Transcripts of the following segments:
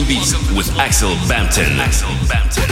Beats with Axel Bampton. Axel Bampton.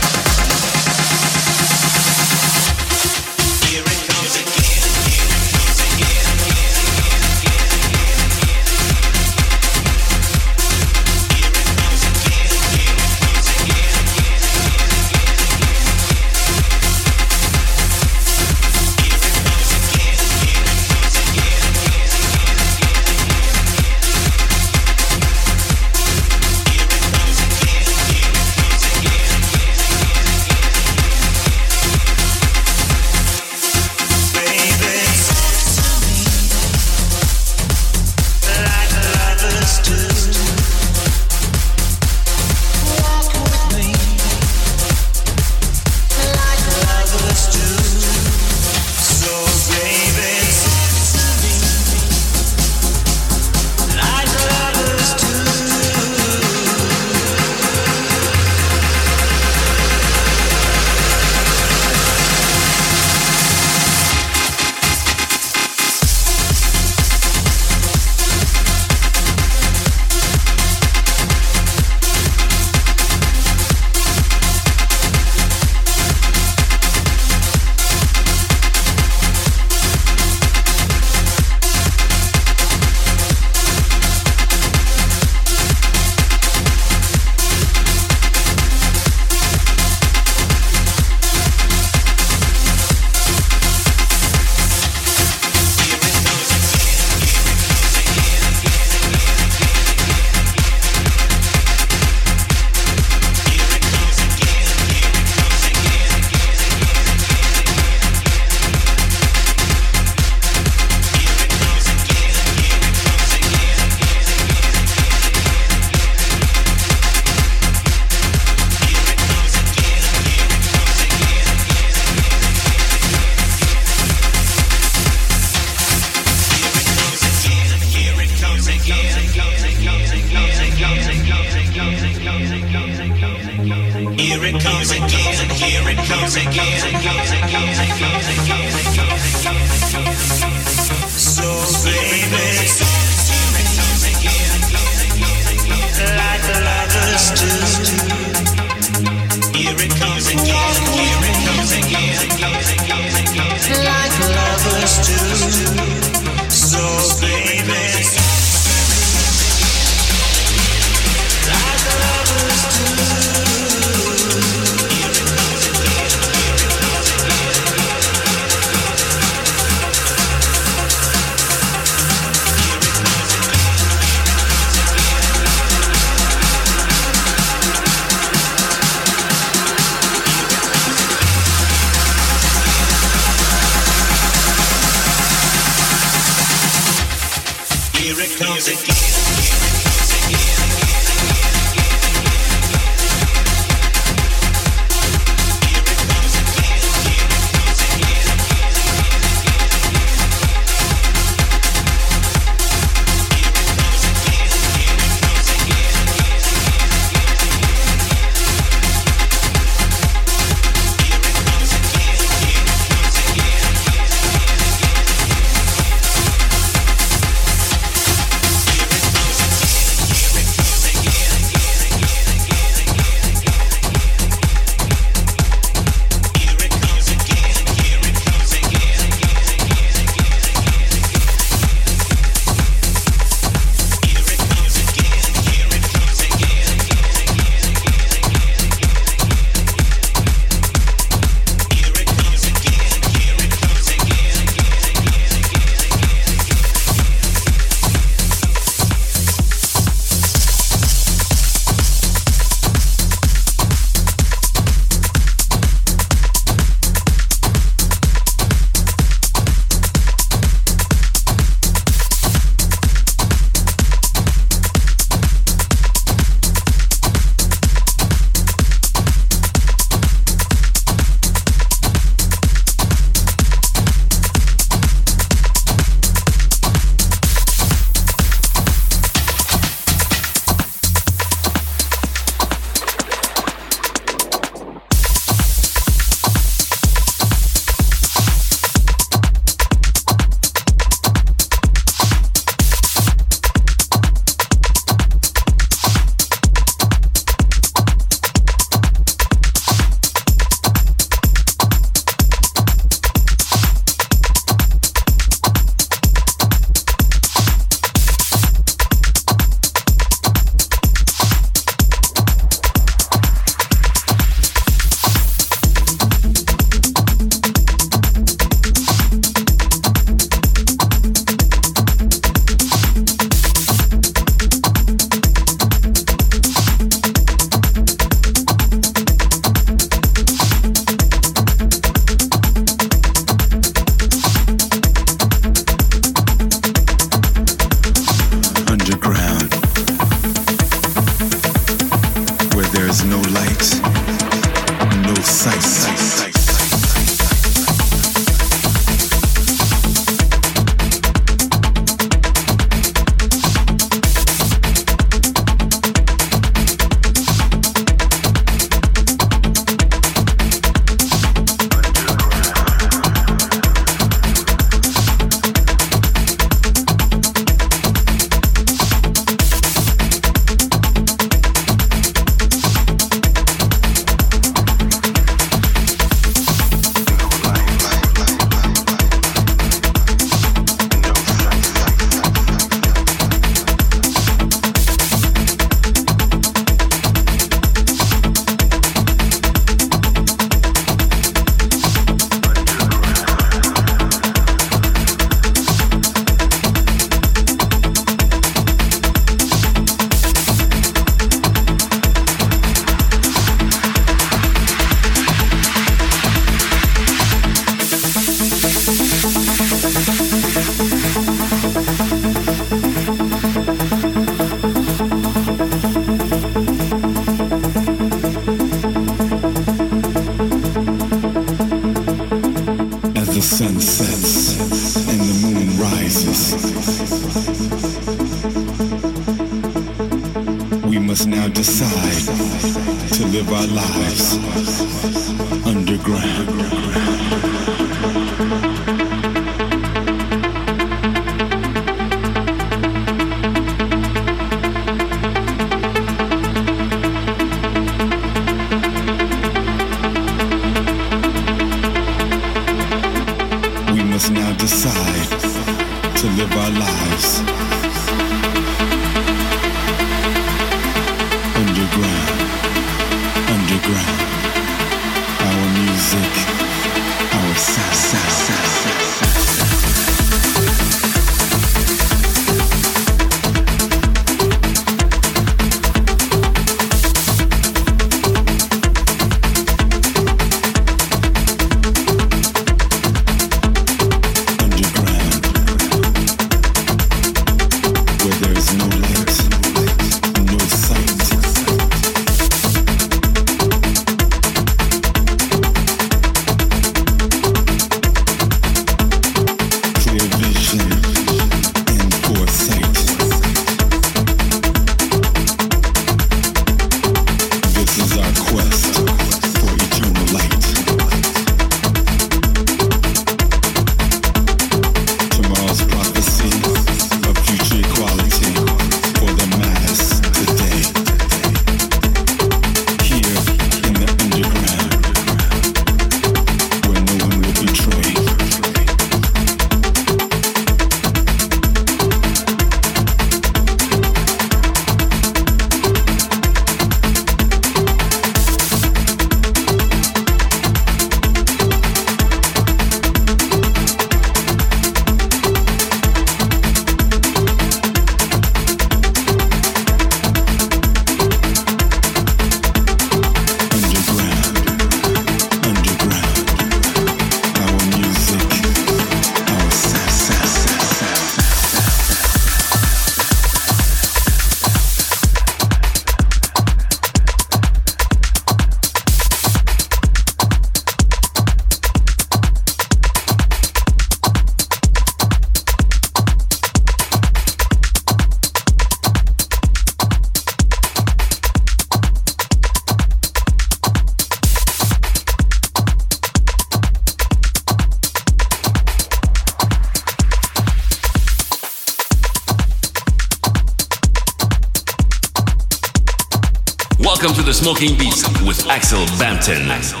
Smoking Beats with Axel Bampton.